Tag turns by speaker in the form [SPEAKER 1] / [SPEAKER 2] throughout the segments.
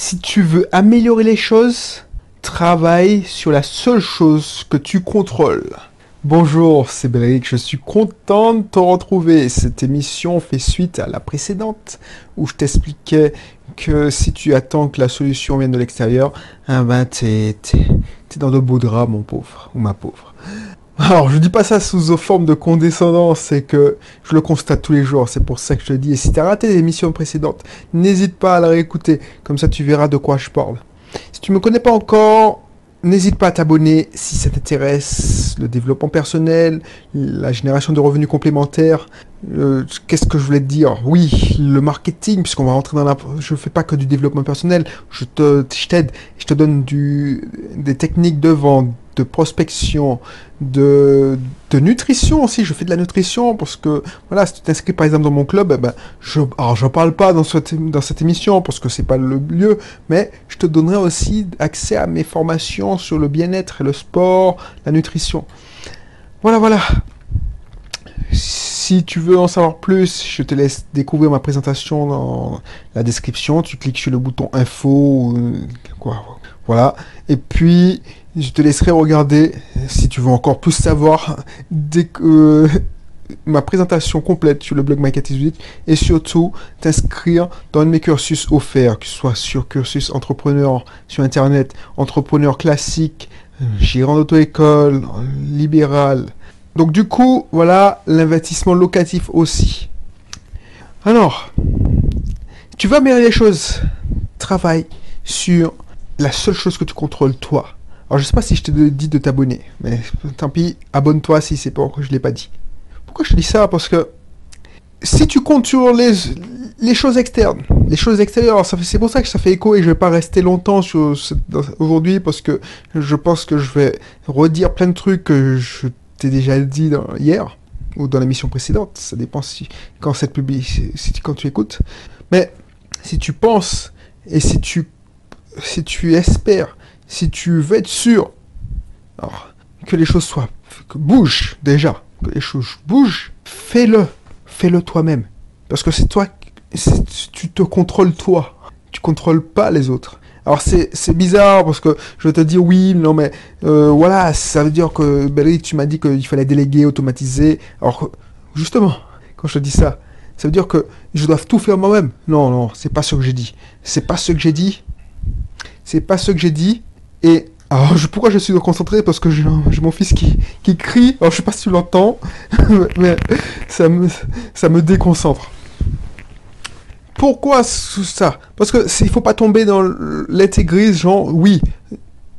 [SPEAKER 1] Si tu veux améliorer les choses, travaille sur la seule chose que tu contrôles. Bonjour, c'est Béric, je suis content de te retrouver. Cette émission fait suite à la précédente où je t'expliquais que si tu attends que la solution vienne de l'extérieur, eh ben t'es, dans de beaux draps, mon pauvre, ou ma pauvre. Alors, je dis pas ça sous forme de condescendance, c'est que je le constate tous les jours, c'est pour ça que je te dis. Et si t'as raté l'émission précédente, n'hésite pas à la réécouter, comme ça tu verras de quoi je parle. Si tu me connais pas encore, n'hésite pas à t'abonner si ça t'intéresse, le développement personnel, la génération de revenus complémentaires. euh, Qu'est-ce que je voulais te dire? Oui, le marketing, puisqu'on va rentrer dans la... Je fais pas que du développement personnel, je te, je t'aide, je te donne des techniques de vente, prospection, de, nutrition aussi. Je fais de la nutrition parce que, voilà, si tu t'inscris par exemple dans mon club, eh ben, je, parle pas dans cette, dans cette émission parce que c'est pas le lieu, mais je te donnerai aussi accès à mes formations sur le bien-être et le sport, la nutrition. Voilà, voilà. Si tu veux en savoir plus, je te laisse découvrir ma présentation dans la description. Tu cliques sur le bouton info, ou, quoi, voilà. Et puis, je te laisserai regarder, si tu veux encore plus savoir, dès que, euh, ma présentation complète sur le blog Market 18 et surtout t'inscrire dans mes cursus offerts, que ce soit sur cursus entrepreneur sur internet, entrepreneur classique, gérant d'auto-école, libéral. Donc du coup, voilà l'investissement locatif aussi. Alors, tu vas améliorer les choses. Travaille sur la seule chose que tu contrôles toi. Alors je sais pas si je te dis de t'abonner, mais tant pis, abonne-toi si c'est pas je l'ai pas dit. Pourquoi je te dis ça? Parce que si tu comptes sur les, les choses externes, les choses extérieures, c'est pour ça que ça fait écho et je vais pas rester longtemps sur aujourd'hui parce que je pense que je vais redire plein de trucs que je t'ai déjà dit hier ou dans l'émission précédente. Ça dépend si quand cette publie, si, quand tu écoutes. Mais si tu penses et si tu si tu espères, si tu veux être sûr, que les choses soient, que bougent déjà, que les choses bougent, fais-le, fais-le toi-même, parce que c'est toi, tu te contrôles toi, tu contrôles pas les autres. Alors c'est bizarre parce que je te dire oui, non mais euh, voilà, ça veut dire que Belric, tu m'as dit qu'il fallait déléguer, automatiser. Alors justement, quand je te dis ça, ça veut dire que je dois tout faire moi-même. Non, non, c'est pas ce que j'ai dit. C'est pas ce que j'ai dit. C'est pas ce que j'ai dit. Et alors, pourquoi je suis concentré? Parce que j'ai mon fils qui, qui crie. Alors, je sais pas si tu l'entends, mais ça me, ça me déconcentre. Pourquoi ça? Parce que il faut pas tomber dans l'intégrisme, genre, oui,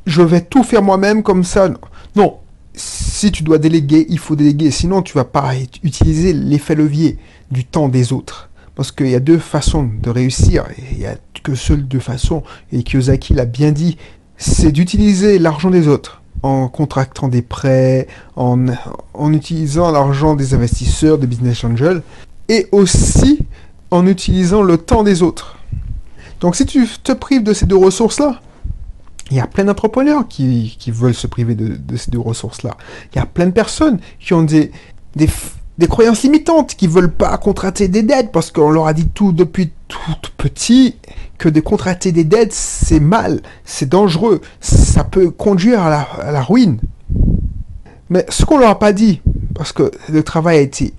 [SPEAKER 1] je vais tout faire moi-même comme ça. Non. Si tu dois déléguer, il faut déléguer. Sinon, tu vas pas ut- utiliser l'effet levier du temps des autres. Parce qu'il y a deux façons de réussir. Il y a que seules deux façons. Et Kiyosaki l'a bien dit. C'est d'utiliser l'argent des autres en contractant des prêts, en, en utilisant l'argent des investisseurs, des business angels, et aussi en utilisant le temps des autres. Donc si tu te prives de ces deux ressources-là, il y a plein d'entrepreneurs qui, qui veulent se priver de, ces deux ressources-là. Il y a plein de personnes qui ont des, des, des croyances limitantes, qui veulent pas contracter des dettes parce qu'on leur a dit tout depuis tout petit que de contracter des dettes, c'est mal, c'est dangereux, ça peut conduire à la, ruine. Mais ce qu'on leur a pas dit, parce que le travail a été,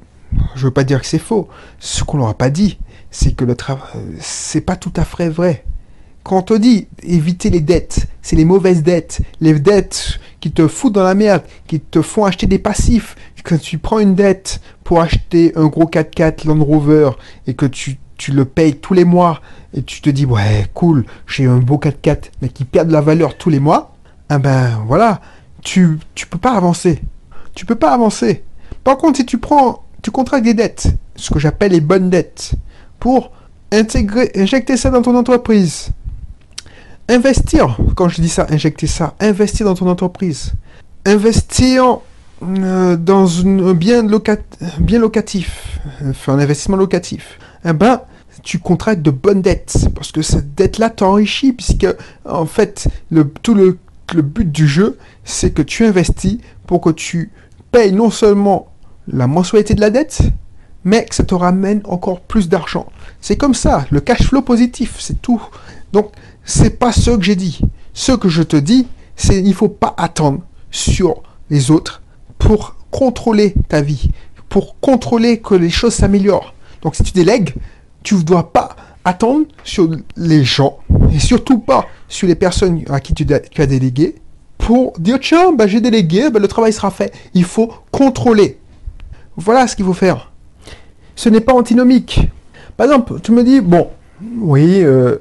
[SPEAKER 1] je veux pas dire que c'est faux, ce qu'on leur a pas dit, c'est que le travail, c'est pas tout à fait vrai. Quand on dit éviter les dettes, c'est les mauvaises dettes, les dettes qui te foutent dans la merde, qui te font acheter des passifs. Quand tu prends une dette pour acheter un gros 4x4 Land Rover et que tu, tu le payes tous les mois et tu te dis ouais cool, j'ai un beau 4x4 mais qui perd de la valeur tous les mois, ah ben voilà, tu tu peux pas avancer. Tu peux pas avancer. Par contre, si tu prends, tu contractes des dettes, ce que j'appelle les bonnes dettes, pour intégrer, injecter ça dans ton entreprise, investir, quand je dis ça, injecter ça, investir dans ton entreprise, investir euh, dans un bien, loca- bien locatif, faire un investissement locatif, eh ben, tu contractes de bonnes dettes, parce que cette dette-là t'enrichit, puisque, en fait, le, but du jeu, c'est que tu investis pour que tu payes non seulement la mensualité de la dette, mais que ça te ramène encore plus d'argent. C'est comme ça, le cash flow positif, c'est tout. Donc, c'est pas ce que j'ai dit. Ce que je te dis, c'est il faut pas attendre sur les autres pour contrôler ta vie, pour contrôler que les choses s'améliorent. Donc si tu délègues, tu ne dois pas attendre sur les gens, et surtout pas sur les personnes à qui tu, as délégué, pour dire tiens, bah, j'ai délégué, bah, le travail sera fait. Il faut contrôler. Voilà ce qu'il faut faire. Ce n'est pas antinomique. Par exemple, tu me dis, bon, oui, euh,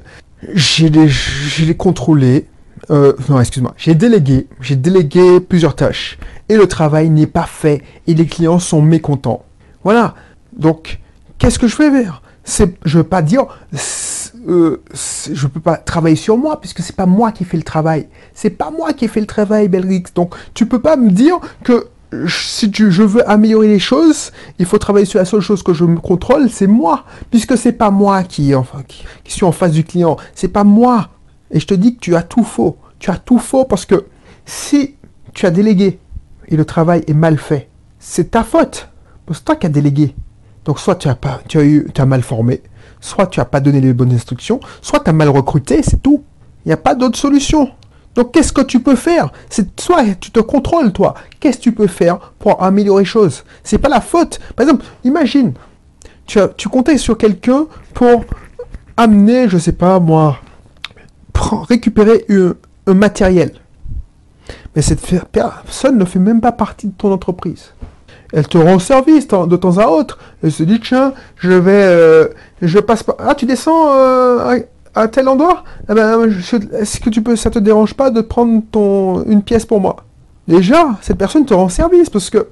[SPEAKER 1] j'ai contrôlé, euh, non, excuse-moi, j'ai délégué, j'ai délégué plusieurs tâches et le travail n'est pas fait et les clients sont mécontents. Voilà. Donc, qu'est-ce que je fais faire? Je veux pas dire, euh, je peux pas travailler sur moi puisque c'est pas moi qui fais le travail. C'est pas moi qui fais le travail, Belrix. Donc, tu peux pas me dire que si tu, je veux améliorer les choses, il faut travailler sur la seule chose que je me contrôle, c'est moi, puisque c'est pas moi qui suis en face du client, c'est pas moi. Et je te dis que tu as tout faux. Tu as tout faux parce que si tu as délégué et le travail est mal fait, c'est ta faute. C'est toi qui as délégué. Donc soit tu as, pas, tu as, eu, tu mal formé, soit tu n'as pas donné les bonnes instructions, soit tu as mal recruté, c'est tout. Il n'y a pas d'autre solution. Donc qu'est-ce que tu peux faire? C'est soit tu te contrôles toi. Qu'est-ce que tu peux faire pour améliorer les choses? C'est pas la faute. Par exemple, imagine, tu comptais sur quelqu'un pour amener, je sais pas moi, récupérer un, matériel. Mais cette personne ne fait même pas partie de ton entreprise. Elle te rend service de temps à autre. Elle se dit, tiens, je vais, euh, je passe pas. Ah, tu descends euh, à, tel endroit? Eh ben, Est-ce que tu peux, ça te dérange pas de prendre ton, une pièce pour moi? Déjà, cette personne te rend service parce que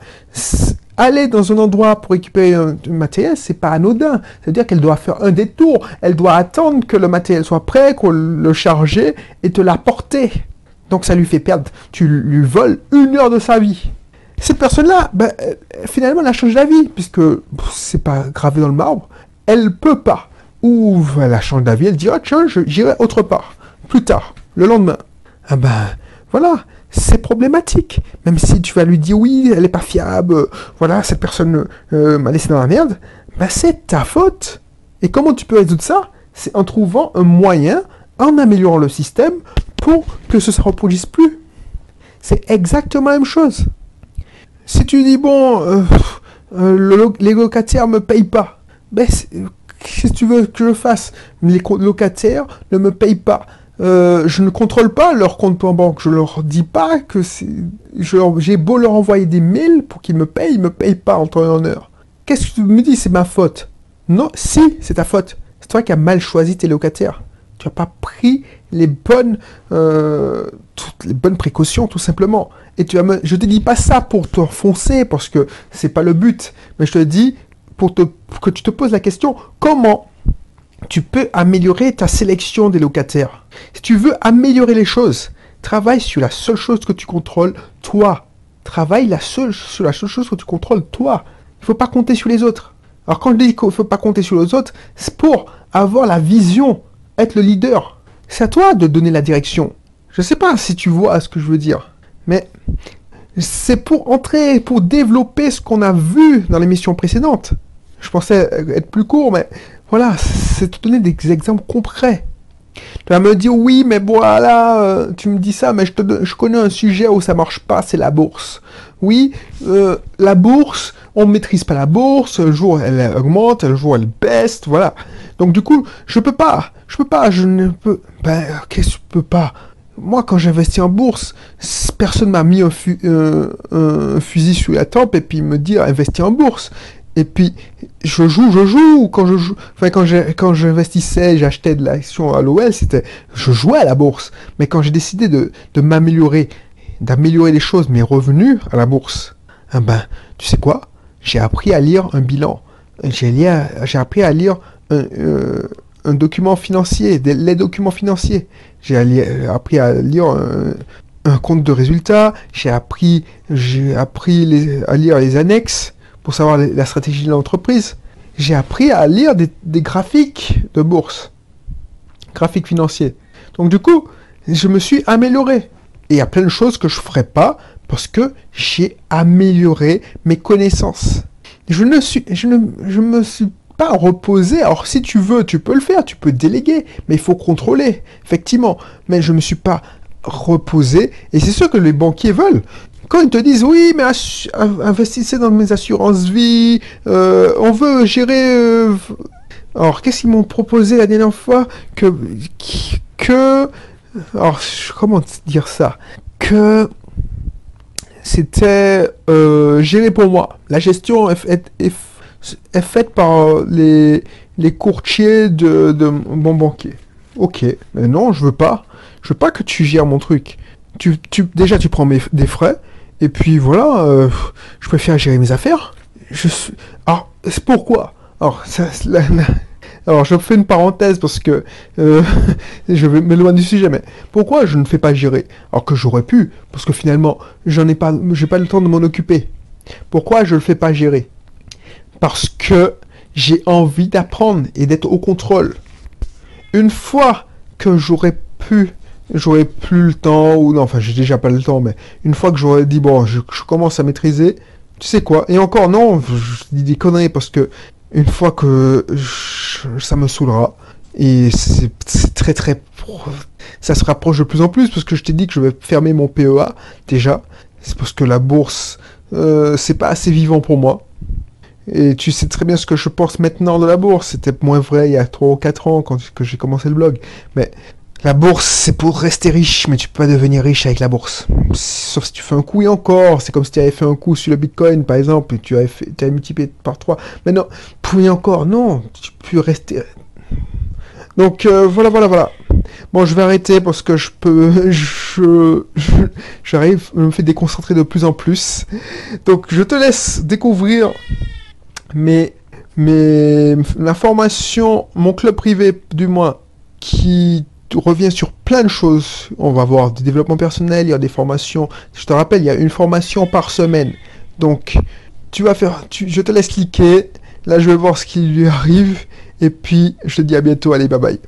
[SPEAKER 1] aller dans un endroit pour récupérer un, matériel, c'est pas anodin. C'est-à-dire qu'elle doit faire un détour. Elle doit attendre que le matériel soit prêt, qu'on le charge et te l'apporter. Donc ça lui fait perdre. Tu lui voles une heure de sa vie. Cette personne-là, ben, finalement, elle a changé la vie, puisque c'est pas gravé dans le marbre. Elle peut pas. Ou elle a changé vie, elle dit, oh, tiens, j'irai autre part. Plus tard, le lendemain. Ah ben, voilà c'est problématique. Même si tu vas lui dire oui, elle n'est pas fiable, voilà, cette personne euh, m'a laissé dans la merde, bah c'est ta faute. Et comment tu peux résoudre ça? C'est en trouvant un moyen, en améliorant le système, pour que ce ne se reproduise plus. C'est exactement la même chose. Si tu dis, bon, les locataires ne me payent pas, ben, qu'est-ce que tu veux que je fasse? Les locataires ne me payent pas. Euh, je ne contrôle pas leur compte en banque. Je leur dis pas que j'ai beau leur envoyer des mails pour qu'ils me payent, ils me payent pas en temps et en heure. Qu'est-ce que tu me dis? C'est ma faute. Non, si, c'est ta faute. C'est toi qui as mal choisi tes locataires. Tu n'as pas pris les bonnes, euh, les bonnes précautions, tout simplement. Et tu as, je te dis pas ça pour te foncer, parce que c'est pas le but. Mais je te dis pour, te, que tu te poses la question comment tu peux améliorer ta sélection des locataires? Si tu veux améliorer les choses, travaille sur la seule chose que tu contrôles, toi. Travaille la seule, sur la seule chose que tu contrôles, toi. Il faut pas compter sur les autres. Alors quand je dis qu'il ne faut pas compter sur les autres, c'est pour avoir la vision, être le leader. C'est à toi de donner la direction. Je sais pas si tu vois ce que je veux dire, mais c'est pour entrer, pour développer ce qu'on a vu dans l'émission précédente. Je pensais être plus court, mais voilà, c'est te donner des exemples concrets. Tu vas me dire, oui, mais voilà, euh, tu me dis ça, mais je, te, je connais un sujet où ça marche pas, c'est la bourse. Oui, euh, la bourse, on ne maîtrise pas la bourse, un jour elle augmente, un jour elle baisse, voilà. Donc du coup, je peux pas, je peux pas, je ne peux, ben, qu'est-ce que je peux pas? Moi, quand j'investis en bourse, personne m'a mis un, fusil sous la tempe et puis me dit investir en bourse. Et puis, je joue, je joue. Quand je enfin, quand j'investissais, j'achetais de l'action à l'OL, c'était, je jouais à la bourse. Mais quand j'ai décidé de, de m'améliorer, d'améliorer les choses, mes revenus à la bourse, eh ben, tu sais quoi? J'ai appris à lire un bilan. J'ai, appris à lire un, euh, document financier, les documents financiers. J'ai appris à lire un, compte de résultats. J'ai appris, appris à lire les annexes pour savoir la stratégie de l'entreprise, j'ai appris à lire des, graphiques de bourse, graphiques financiers. Donc du coup, je me suis amélioré. Et il y a plein de choses que je ne ferai pas parce que j'ai amélioré mes connaissances. Je ne suis, je ne, je me suis pas reposer. Alors si tu veux, tu peux le faire, tu peux déléguer, mais il faut contrôler, effectivement. Mais je me suis pas reposé, et c'est sûr que les banquiers veulent. Quand ils te disent oui, mais investissez dans mes assurances vie, euh, on veut gérer. euh, alors qu'est-ce qu'ils m'ont proposé la dernière fois que que alors comment dire ça? Que c'était euh, géré pour moi. La gestion est, est est faite par les, les courtiers de, mon banquier. Ok, mais non, je veux pas. Je veux pas que tu gères mon truc. Tu, tu, déjà, tu prends mes, des frais, et puis voilà, euh, je préfère gérer mes affaires. Je suis... Alors, pourquoi? Alors, ça, alors, je fais une parenthèse parce que euh, je vais m'éloigner du sujet, mais pourquoi je ne fais pas gérer? Alors que j'aurais pu, parce que finalement, j'en ai pas, j'ai pas le temps de m'en occuper. Pourquoi je le fais pas gérer? Parce que j'ai envie d'apprendre et d'être au contrôle. Une fois que j'aurais pu, j'aurais plus le temps, ou non, enfin j'ai déjà pas le temps, mais une fois que j'aurais dit, bon, je, commence à maîtriser, tu sais quoi Et encore, non, je, dis des conneries parce que une fois que ça me saoulera, et c'est très très... Ça se rapproche de plus en plus parce que je t'ai dit que je vais fermer mon PEA déjà. C'est parce que la bourse, euh, c'est pas assez vivant pour moi. Et tu sais très bien ce que je pense maintenant de la bourse. C'était moins vrai il y a 3 ou 4 ans quand que j'ai commencé le blog. Mais la bourse, c'est pour rester riche, mais tu peux pas devenir riche avec la bourse. Sauf si tu fais un coup et encore. C'est comme si tu avais fait un coup sur le bitcoin, par exemple, et tu avais, fait, tu multiplié par 3. Mais non, coup et encore, non. Tu peux rester. Donc euh, voilà, voilà, voilà. Bon, je vais arrêter parce que je peux. Je. je- J'arrive, je me fais déconcentrer de plus en plus. Donc je te laisse découvrir mes. mes l'information, mon club privé du moins, qui revient sur plein de choses. On va voir du développement personnel, il y a des formations. Je te rappelle, il y a une formation par semaine. Donc, tu vas faire, je te laisse cliquer. Là, je vais voir ce qui lui arrive. Et puis, je te dis à bientôt. Allez, bye bye.